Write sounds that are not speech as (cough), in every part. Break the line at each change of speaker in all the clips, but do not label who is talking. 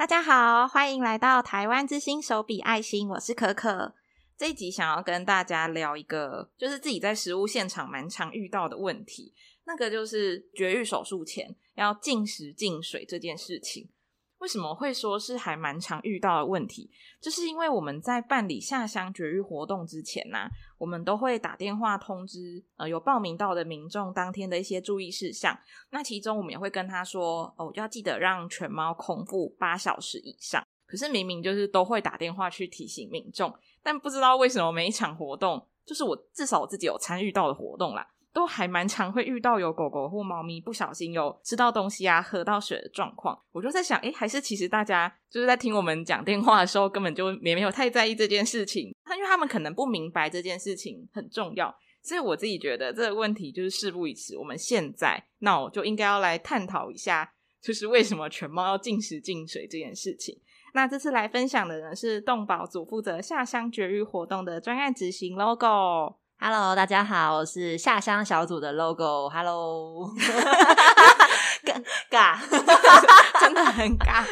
大家好，欢迎来到台湾之星手笔爱心，我是可可。这一集想要跟大家聊一个，就是自己在食物现场蛮常遇到的问题，那个就是绝育手术前要禁食禁水这件事情。为什么会说是还蛮常遇到的问题？就是因为我们在办理下乡绝育活动之前呢、我们都会打电话通知呃有报名到的民众当天的一些注意事项。那其中我们也会跟他说哦，要记得让犬猫空腹八小时以上。可是明明就是都会打电话去提醒民众，但不知道为什么每一场活动，就是我至少我自己有参与到的活动啦。都还蛮常会遇到有狗狗或猫咪不小心有吃到东西啊、喝到水的状况。我就在想，诶，还是其实大家就是在听我们讲电话的时候，根本就也没有太在意这件事情。他因为他们可能不明白这件事情很重要，所以我自己觉得这个问题就是事不宜迟。我们现在那我就应该要来探讨一下，就是为什么犬猫要禁食禁水这件事情。那这次来分享的呢是动保组负责下乡绝育活动的专案执行 logo。
Hello，大家好，我是下乡小组的 logo。Hello，(laughs) 尬，
真的很尬，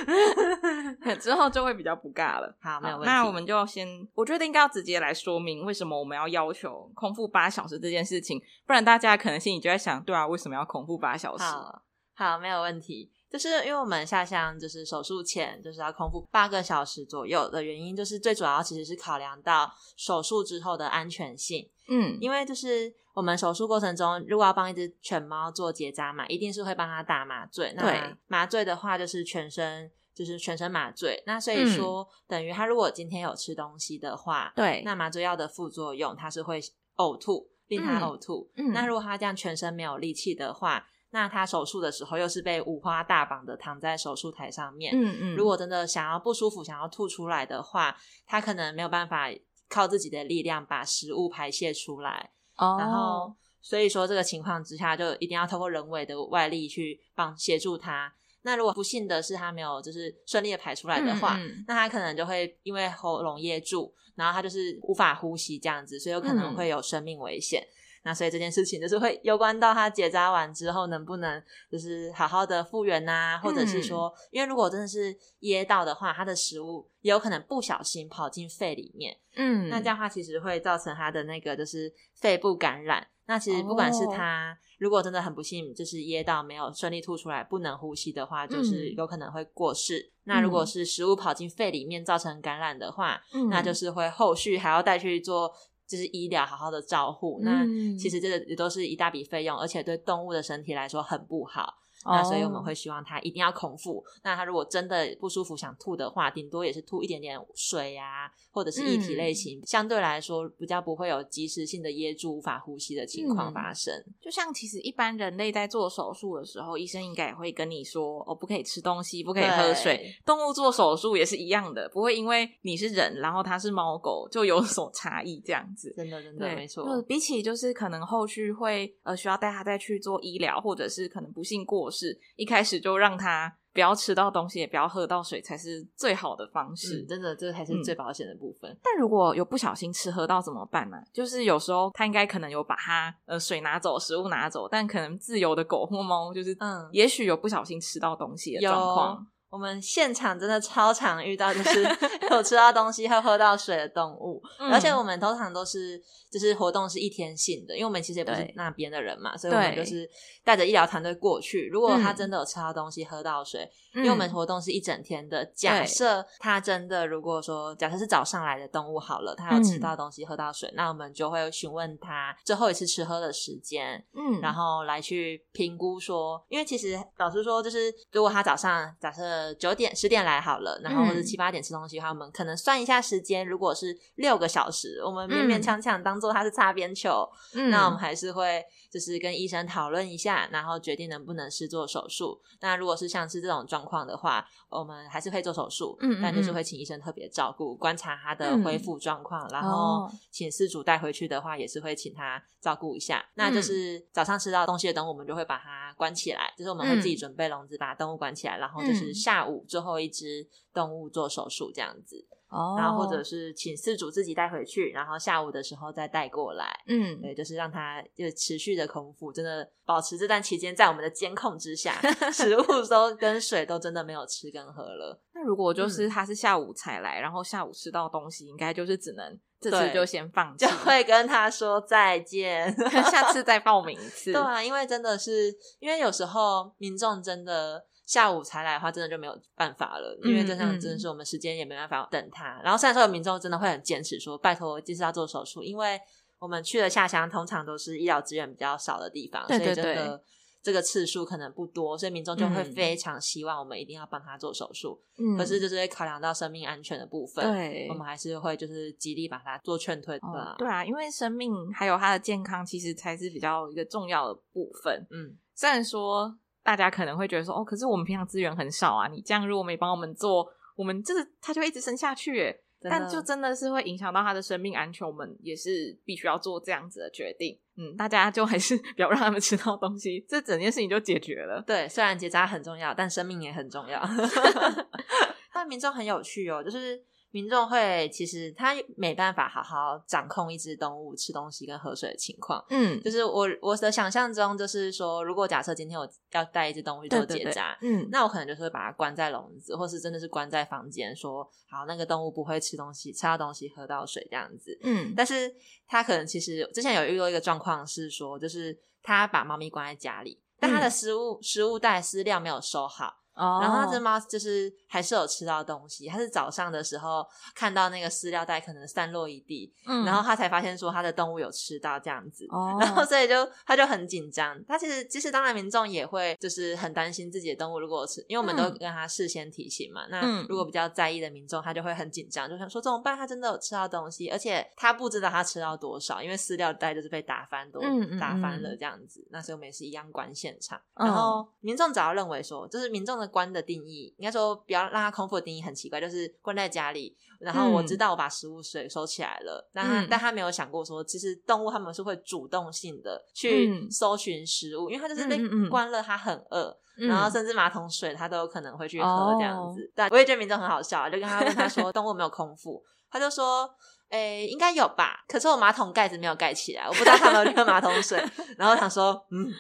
(laughs) 之后就会比较不尬了。
好，没有问题。
那我们就先，我觉得应该要直接来说明为什么我们要要求空腹八小时这件事情，不然大家可能心里就在想，对啊，为什么要空腹八小时？
好，好，没有问题。就是因为我们下乡就是手术前就是要空腹八个小时左右的原因，就是最主要其实是考量到手术之后的安全性。嗯，因为就是我们手术过程中，如果要帮一只犬猫做结扎嘛，一定是会帮它打麻醉。那麻醉的话就是全身就是全身麻醉。那所以说，嗯、等于它如果今天有吃东西的话，对，那麻醉药的副作用它是会呕吐，令它呕吐。嗯，那如果它这样全身没有力气的话。那他手术的时候又是被五花大绑的躺在手术台上面，嗯嗯，如果真的想要不舒服，想要吐出来的话，他可能没有办法靠自己的力量把食物排泄出来，哦，然后所以说这个情况之下，就一定要透过人为的外力去帮协助他。那如果不幸的是他没有就是顺利的排出来的话，嗯嗯，那他可能就会因为喉咙噎住，然后他就是无法呼吸这样子，所以有可能会有生命危险。嗯那所以这件事情就是会攸关到他结扎完之后能不能就是好好的复原呐，或者是说，因为如果真的是噎到的话，他的食物也有可能不小心跑进肺里面，嗯，那这样的话其实会造成他的那个就是肺部感染。那其实不管是他如果真的很不幸就是噎到没有顺利吐出来不能呼吸的话，就是有可能会过世。那如果是食物跑进肺里面造成感染的话，那就是会后续还要带去做。就是医疗好好的照护，那其实这个也都是一大笔费用，而且对动物的身体来说很不好。那所以我们会希望他一定要空腹。那他如果真的不舒服想吐的话，顶多也是吐一点点水啊，或者是液体类型，嗯、相对来说比较不会有及时性的噎住无法呼吸的情况发生。嗯、
就像其实一般人类在做手术的时候，医生应该也会跟你说哦，不可以吃东西，不可以喝水。动物做手术也是一样的，不会因为你是人，然后它是猫狗就有所差异这样子。
真的，真的没错。
就比起就是可能后续会呃需要带它再去做医疗，或者是可能不幸过世，一开始就让它不要吃到东西，也不要喝到水，才是最好的方式。
嗯、真的，这才是最保险的部分。嗯、
但如果有不小心吃喝到怎么办呢？就是有时候他应该可能有把它呃水拿走，食物拿走，但可能自由的狗或猫就是嗯，也许有不小心吃到东西的状况。
我们现场真的超常遇到，就是 (laughs) 有吃到东西、会喝到水的动物，嗯、而且我们通常都是就是活动是一天性的，因为我们其实也不是那边的人嘛，所以我们就是带着医疗团队过去。如果他真的有吃到东西、喝到水，嗯、因为我们活动是一整天的，假设他真的如果说假设是早上来的动物好了，他有吃到东西、喝到水，嗯、那我们就会询问他最后一次吃喝的时间，嗯，然后来去评估说，因为其实老实说，就是如果他早上假设。呃，九点十点来好了，然后或者七八点吃东西的话，嗯、我们可能算一下时间。如果是六个小时，我们勉勉强强当做它是擦边球，嗯、那我们还是会就是跟医生讨论一下，然后决定能不能试做手术。那如果是像是这种状况的话，我们还是会做手术，嗯，但就是会请医生特别照顾，观察他的恢复状况，嗯、然后请饲主带回去的话，也是会请他照顾一下。嗯、那就是早上吃到东西的动物，我们就会把它关起来，就是我们会自己准备笼子，把动物关起来，然后就是。下午最后一只动物做手术这样子，哦，然后或者是请饲主自己带回去，然后下午的时候再带过来，嗯，对，就是让它就持续的空腹，真的保持这段期间在我们的监控之下，(laughs) 食物都跟水都真的没有吃跟喝了。
那如果就是他是下午才来，嗯、然后下午吃到东西，应该就是只能这次就先放弃，
就会跟他说再见，(laughs)
下次再报名一 (laughs) 次。
对啊，因为真的是，因为有时候民众真的下午才来的话，真的就没有办法了，因为这样真的是我们时间也没办法等他。嗯、然后虽然说有民众真的会很坚持说，拜托就是要做手术，因为我们去了下乡通常都是医疗资源比较少的地方，对对对，所以真的。这个次数可能不多，所以民众就会非常希望我们一定要帮他做手术。嗯，可是就是会考量到生命安全的部分，对，我们还是会就是极力把它做劝退的。
哦，对啊，因为生命还有他的健康，其实才是比较一个重要的部分。嗯，虽然说大家可能会觉得说，哦，可是我们平常资源很少啊，你这样如果没帮我们做，我们就是他就一直生下去耶。但就真的是会影响到他的生命安全，我们也是必须要做这样子的决定。嗯，大家就还是 (laughs) 不要让他们吃到东西，这整件事情就解决了。
对，虽然结扎很重要，但生命也很重要。(laughs) (laughs) 但民众很有趣哦，就是。民众会其实他没办法好好掌控一只动物吃东西跟喝水的情况。嗯，就是我我的想象中，就是说，如果假设今天我要带一只动物去做结扎，嗯，那我可能就是会把它关在笼子，或是真的是关在房间，说好那个动物不会吃东西，吃到东西喝到水这样子。嗯，但是他可能其实之前有遇到一个状况是说，就是他把猫咪关在家里，但他的食物、嗯、食物袋饲料没有收好。Oh. 然后那只猫就是还是有吃到东西，它是早上的时候看到那个饲料袋可能散落一地，嗯，然后它才发现说它的动物有吃到这样子，oh. (laughs) 然后所以就它就很紧张。它其实其实当然民众也会就是很担心自己的动物如果吃，因为我们都跟它事先提醒嘛。嗯、那如果比较在意的民众，他就会很紧张，就想说怎么办？它真的有吃到东西，而且它不知道它吃到多少，因为饲料袋就是被打翻都打翻了这样子。那所以我们也是一样关现场，然后民众只要认为说，就是民众的关的定义，应该说不要让它空腹的定义很奇怪，就是关在家里，然后我知道我把食物水收起来了，嗯、但他但他没有想过说，其实动物他们是会主动性的去搜寻食物，嗯、因为它就是被关了，它很饿，嗯、然后甚至马桶水它都有可能会去喝这样子。但、哦、我也觉得民众很好笑，就跟他问他说动物没有空腹，(laughs) 他就说，诶，应该有吧，可是我马桶盖子没有盖起来，我不知道他们有没有喝马桶水，(laughs) 然后想说，嗯。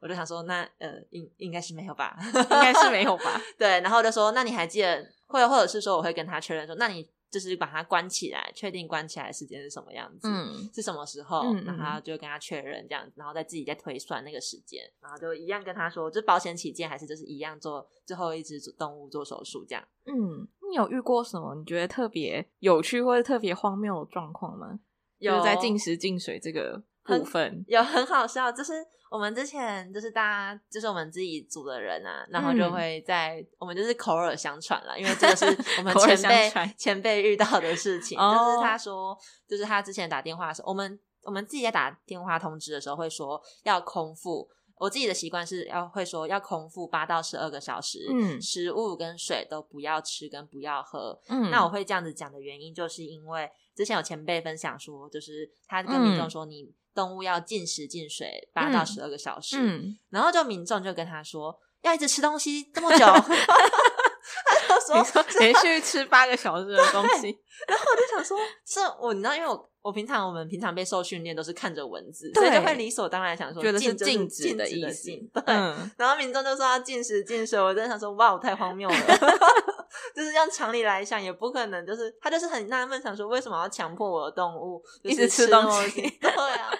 我就想说，那呃，应应该是没有吧，
应该是没有吧。
对，然后就说，那你还记得，或者或者是说，我会跟他确认说，那你就是把它关起来，确定关起来的时间是什么样子，嗯，是什么时候，嗯、然后就跟他确认这样子，然后再自己再推算那个时间，然后就一样跟他说，就保险起见，还是就是一样做最后一只动物做手术这样。
嗯，你有遇过什么你觉得特别有趣或者特别荒谬的状况吗？有，就是在进食进水这个部分。
有很好笑，就是我们之前就是大家就是我们自己组的人啊，然后就会在、嗯、我们就是口耳相传了，因为这个是我们前辈前辈遇到的事情，(laughs) 就是他说，就是他之前打电话的时候，我们我们自己在打电话通知的时候会说要空腹，我自己的习惯是要会说要空腹八到十二个小时，嗯，食物跟水都不要吃跟不要喝，嗯，那我会这样子讲的原因就是因为之前有前辈分享说，就是他跟民众说你。嗯动物要禁食禁水八到十二个小时，嗯嗯、然后就民众就跟他说要一直吃东西这么久，(laughs) 他就说
连续吃八个小时的东西，
然后我就想说，是我你知道，因为我我平常我们平常被受训练都是看着文字，对所以就会理所当然想说，
觉得是禁止的意思，(laughs)
对，嗯、然后民众就说要禁食禁水，我真的想说哇，我太荒谬了。(laughs) (laughs) 就是用常理来想，也不可能。就是他就是很纳闷，想说为什么要强迫我的动物
一直吃东西？
对啊，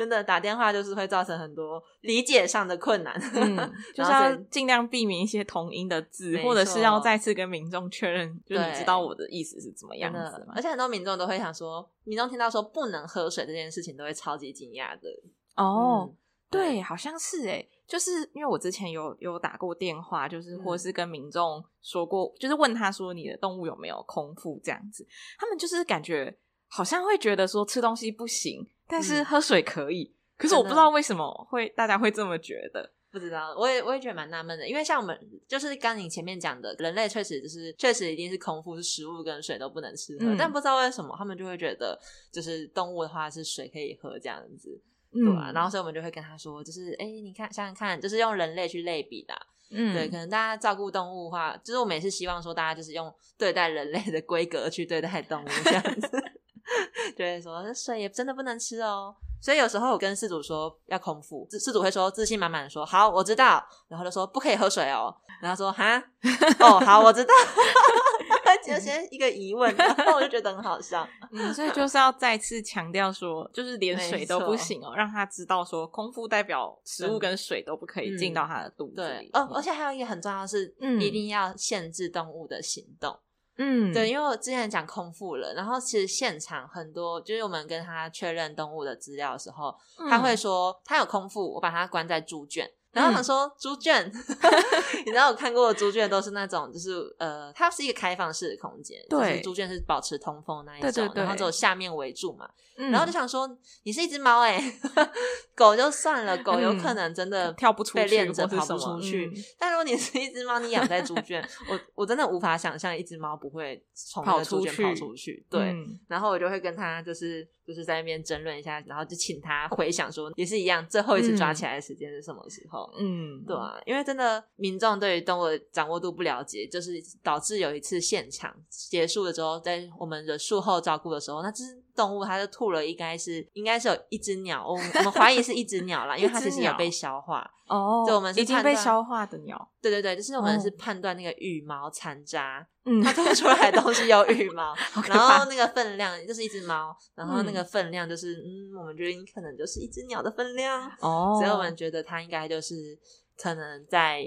真的打电话就是会造成很多理解上的困难。嗯，(laughs)
就是要尽量避免一些同音的字，或者是要再次跟民众确认，就是你知道我的意思是怎么样子吗？
而且很多民众都会想说，民众听到说不能喝水这件事情，都会超级惊讶的。
哦。嗯对，好像是诶，就是因为我之前有有打过电话，就是或是跟民众说过，嗯、就是问他说你的动物有没有空腹这样子，他们就是感觉好像会觉得说吃东西不行，但是喝水可以。嗯、可是我不知道为什么会大家会这么觉得，
不知道，我也我也觉得蛮纳闷的，因为像我们就是刚你前面讲的，人类确实就是确实一定是空腹，是食物跟水都不能吃喝，嗯、但不知道为什么他们就会觉得就是动物的话是水可以喝这样子。对啊，然后所以我们就会跟他说，就是哎，你看想想看，就是用人类去类比的，嗯，对，可能大家照顾动物的话，就是我们也是希望说，大家就是用对待人类的规格去对待动物这样子，对，说这水也真的不能吃哦。所以有时候我跟事主说要空腹，事主会说自信满满的说好，我知道，然后就说不可以喝水哦，然后说哈，(laughs) 哦好，我知道，(laughs) 有些一个疑问，然后我就觉得很好笑。
嗯，所以就是要再次强调说，就是连水都不行哦，让他知道说，空腹代表食物跟水都不可以进到他的肚子里。
对，哦，而且还有一个很重要的是，一定要限制动物的行动。
嗯，
对，因为我之前讲空腹了，然后其实现场很多，就是我们跟他确认动物的资料的时候，他会说他有空腹，我把他关在猪圈。然后他说猪圈，嗯、(laughs) 你知道我看过的猪圈都是那种，就是呃，它是一个开放式的空间，对，猪圈是保持通风那一种，对对对，然后只有下面围住嘛。嗯、然后就想说，你是一只猫哎、欸，狗就算了，狗有可能真的跳不出去，被链着跑不出去。嗯、但如果你是一只猫，你养在猪圈，我我真的无法想象一只猫不会从那个猪圈跑出去。对，嗯、然后我就会跟它就是。就是在那边争论一下，然后就请他回想说，也是一样，最后一次抓起来的时间是什么时候？嗯，对啊，因为真的民众对于动物的掌握度不了解，就是导致有一次现场结束了之后，在我们的术后照顾的时候，那只动物它就吐了，应该是应该是有一只鸟，我们我们怀疑是一只鸟啦，(laughs) 因为它其实有被消化
哦，就我们是已经被消化的鸟，
对对对，就是我们是判断那个羽毛残渣。嗯，它吐出来的东西有羽毛，(laughs) 然后那个分量就是一只猫，然后那个分量就是嗯，嗯，我们觉得你可能就是一只鸟的分量哦，所以我们觉得它应该就是可能在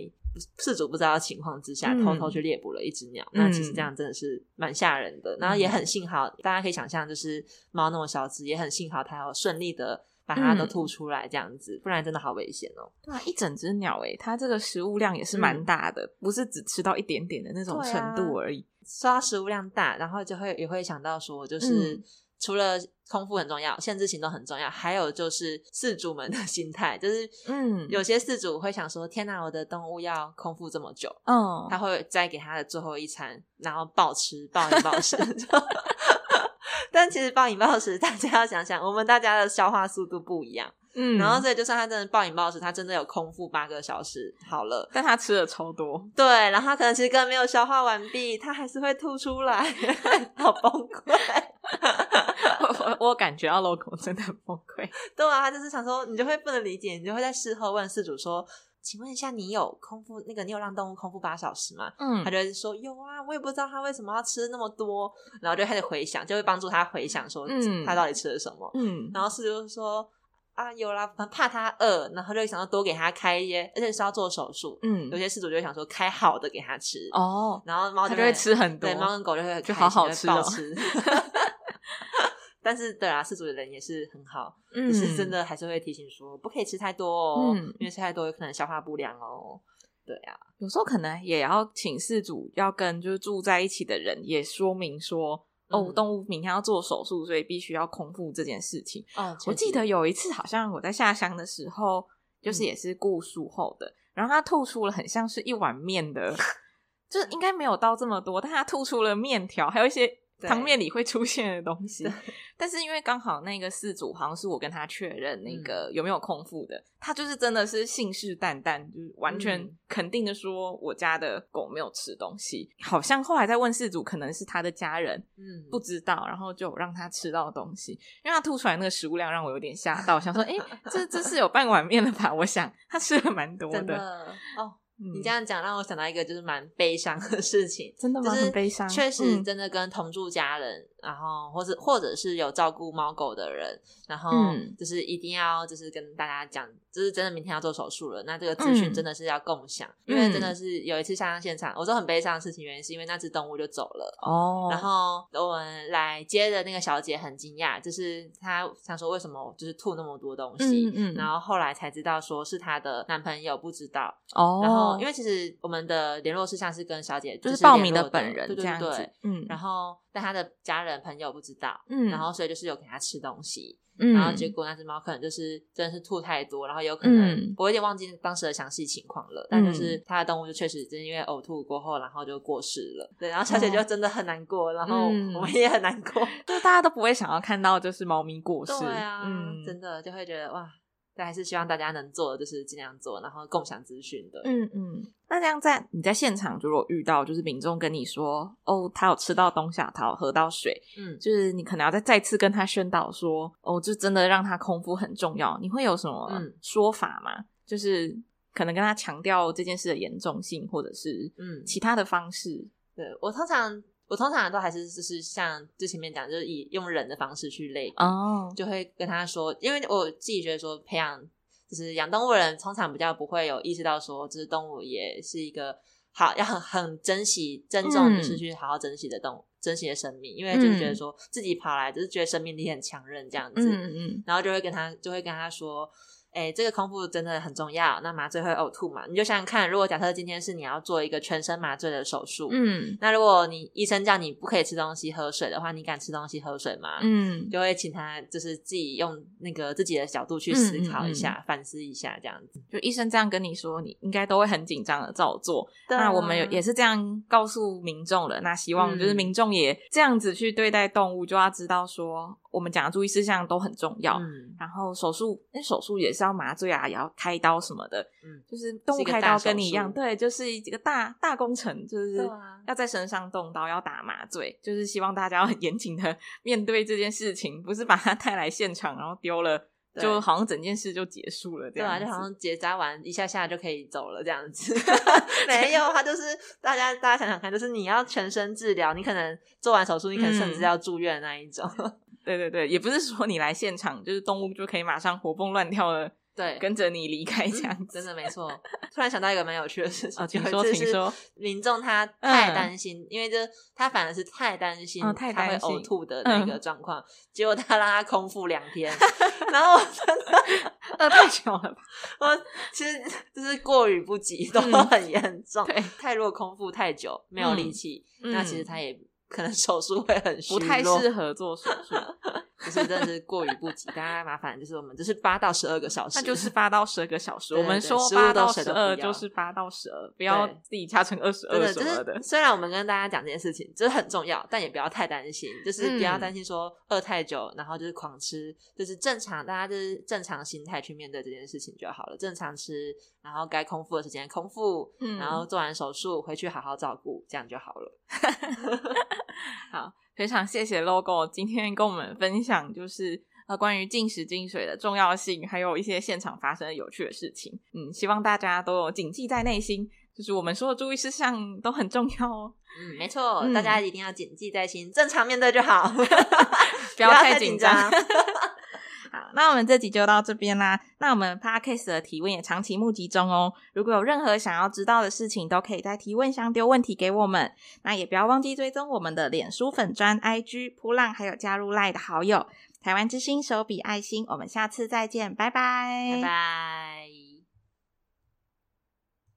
饲主不知道的情况之下，偷偷去猎捕了一只鸟。嗯、那其实这样真的是蛮吓人的，然后也很幸好，大家可以想象，就是猫那么小只，也很幸好它要顺利的。把它都吐出来，这样子，嗯、不然真的好危险哦。
对啊，一整只鸟诶，它这个食物量也是蛮大的，嗯、不是只吃到一点点的那种程度而已。
说到食物量大，然后就会也会想到说，就是、嗯、除了空腹很重要，限制行动很重要，还有就是饲主们的 (laughs) 心态，就是嗯，有些饲主会想说：“天哪，我的动物要空腹这么久，嗯，他会再给他的最后一餐，然后暴吃暴饮暴食。(laughs) (laughs) ”但其实暴饮暴食，大家要想想，我们大家的消化速度不一样，嗯，然后所以就算他真的暴饮暴食，他真的有空腹八个小时好了，
但他吃了超多，
对，然后他可能其实根本没有消化完毕，他还是会吐出来，(laughs) 好崩溃。
我我感觉到 logo 真的很崩溃，(laughs)
对啊，他就是想说，你就会不能理解，你就会在事后问事主说。请问一下，你有空腹那个？你有让动物空腹八小时吗？嗯，他就会说有啊，我也不知道他为什么要吃那么多，然后就开始回想，就会帮助他回想说，嗯他到底吃了什么。嗯，然后是就是说啊，有啦，怕他饿，然后就想要多给他开一些，而且是要做手术。嗯，有些事主就会想说开好的给他吃哦，然后猫就，就会吃很多，对，猫跟狗就会
就好好吃，哦。(laughs)
但是，对啊，饲主的人也是很好，嗯，是真的还是会提醒说不可以吃太多哦，嗯，因为吃太多有可能消化不良哦。对啊，
有时候可能也要请事主要跟就是住在一起的人也说明说，嗯、哦，动物明天要做手术，所以必须要空腹这件事情。哦，我记得有一次好像我在下乡的时候，就是也是顾术后的，嗯、然后他吐出了很像是一碗面的，(laughs) 就是应该没有到这么多，但他吐出了面条，还有一些。汤面里会出现的东西，但是因为刚好那个事主好像是我跟他确认那个有没有空腹的，嗯、他就是真的是信誓旦旦，就是完全肯定的说我家的狗没有吃东西。嗯、好像后来在问事主，可能是他的家人，嗯，不知道，然后就让他吃到东西，因为他吐出来那个食物量让我有点吓到，想说，哎、欸，这这是有半碗面了吧？我想他吃了蛮多的，
真你这样讲让我想到一个就是蛮悲伤的事情，
真的吗？很悲伤，
确实真的跟同住家人。嗯然后，或者或者是有照顾猫狗的人，然后就是一定要就是跟大家讲，就是真的明天要做手术了，那这个资讯真的是要共享，嗯、因为真的是有一次下乡现场，我说很悲伤的事情，原因是因为那只动物就走了哦，然后我们来接的那个小姐很惊讶，就是她想说为什么就是吐那么多东西，嗯，嗯然后后来才知道说是她的男朋友不知道哦，然后因为其实我们的联络事项是跟小姐就是
报名的本人，对对对，
嗯，然后。但他的家人朋友不知道，嗯，然后所以就是有给他吃东西，嗯，然后结果那只猫可能就是真的是吐太多，然后有可能、嗯、我有点忘记当时的详细情况了，嗯、但就是他的动物就确实就是因为呕吐过后，然后就过世了，对，然后小姐就真的很难过，哦、然后我们也很难过，
就大家都不会想要看到就是猫咪过世，
对啊，嗯，真的就会觉得哇。但还是希望大家能做的，就是尽量做，然后共享资讯的。
嗯嗯。那这样在你在现场，如果遇到就是民众跟你说，哦，他有吃到东西，他有喝到水，嗯，就是你可能要再再次跟他宣导说，哦，就真的让他空腹很重要。你会有什么说法吗？嗯、就是可能跟他强调这件事的严重性，或者是嗯其他的方式。
对，我通常我通常都还是就是像之前面讲，就是以用人的方式去类比
哦，oh.
就会跟他说，因为我自己觉得说培养就是养动物的人，通常比较不会有意识到说，这是动物也是一个好要很很珍惜、珍重，就是去好好珍惜的动物、嗯、珍惜的生命，因为就是觉得说自己跑来就是觉得生命力很强韧这样子，
嗯嗯，
然后就会跟他就会跟他说。哎，这个空腹真的很重要。那麻醉会呕吐嘛？你就想想看，如果假设今天是你要做一个全身麻醉的手术，
嗯，
那如果你医生叫你不可以吃东西、喝水的话，你敢吃东西、喝水吗？
嗯，
就会请他就是自己用那个自己的角度去思考一下、
嗯嗯嗯、
反思一下这样子。
就医生这样跟你说，你应该都会很紧张的照做。那我们也是这样告诉民众了。那希望就是民众也这样子去对待动物，就要知道说。我们讲的注意事项都很重要，
嗯，
然后手术，那手术也是要麻醉啊，也要开刀什么的，
嗯，
就是动物开刀跟你一样，对，就是一个大大工程，就是要在身上动刀，要打麻醉，就是希望大家要很严谨的 (laughs) 面对这件事情，不是把它带来现场然后丢了。就好像整件事就结束了，
对啊，就好像结扎完一下下就可以走了这样子。(laughs) 没有，他就是大家大家想想看，就是你要全身治疗，你可能做完手术，你可能甚至要住院的那一种。
嗯、对对对，也不是说你来现场就是动物就可以马上活蹦乱跳的。
对，
跟着你离开这样子，
嗯，真的没错。突然想到一个蛮有趣的事情，
请说，请说。
民众他太担心，嗯、因为就他反而是太担心，他会呕吐的那个状况，嗯、结果他让他空腹两天，(laughs) 然后我真的 (laughs)
饿太久了吧？
我其实就是过于不及，都很严重。
对，
太弱空腹太久，没有力气，
嗯、
那其实他也。可能手术会很，
不太适合做手术，(laughs)
就是真的是过于不及。大家麻烦就是我们就是八到十二个小时，
那就是八到十二个小时。我们说八到十二就是八到十二，不要自己掐成二十二什么的。
虽然我们跟大家讲这件事情，这很重要，但也不要太担心，就是不要担心说饿太久，然后就是狂吃，就是正常，大家就是正常心态去面对这件事情就好了。正常吃，然后该空腹的时间空腹，然后做完手术回去好好照顾，这样就好了。(laughs)
好，非常谢谢 Logo 今天跟我们分享，就是呃关于禁食禁水的重要性，还有一些现场发生的有趣的事情。嗯，希望大家都有谨记在内心，就是我们说的注意事项都很重要哦。
嗯，没错，嗯、大家一定要谨记在心，正常面对就好，(laughs)
不要太紧张。(laughs) 那我们这集就到这边啦。那我们 Podcast 的提问也长期募集中哦。如果有任何想要知道的事情，都可以在提问箱丢问题给我们。那也不要忘记追踪我们的脸书粉砖、IG、扑浪，还有加入赖的好友。台湾之星手笔爱心，我们下次再见，拜拜，
拜拜。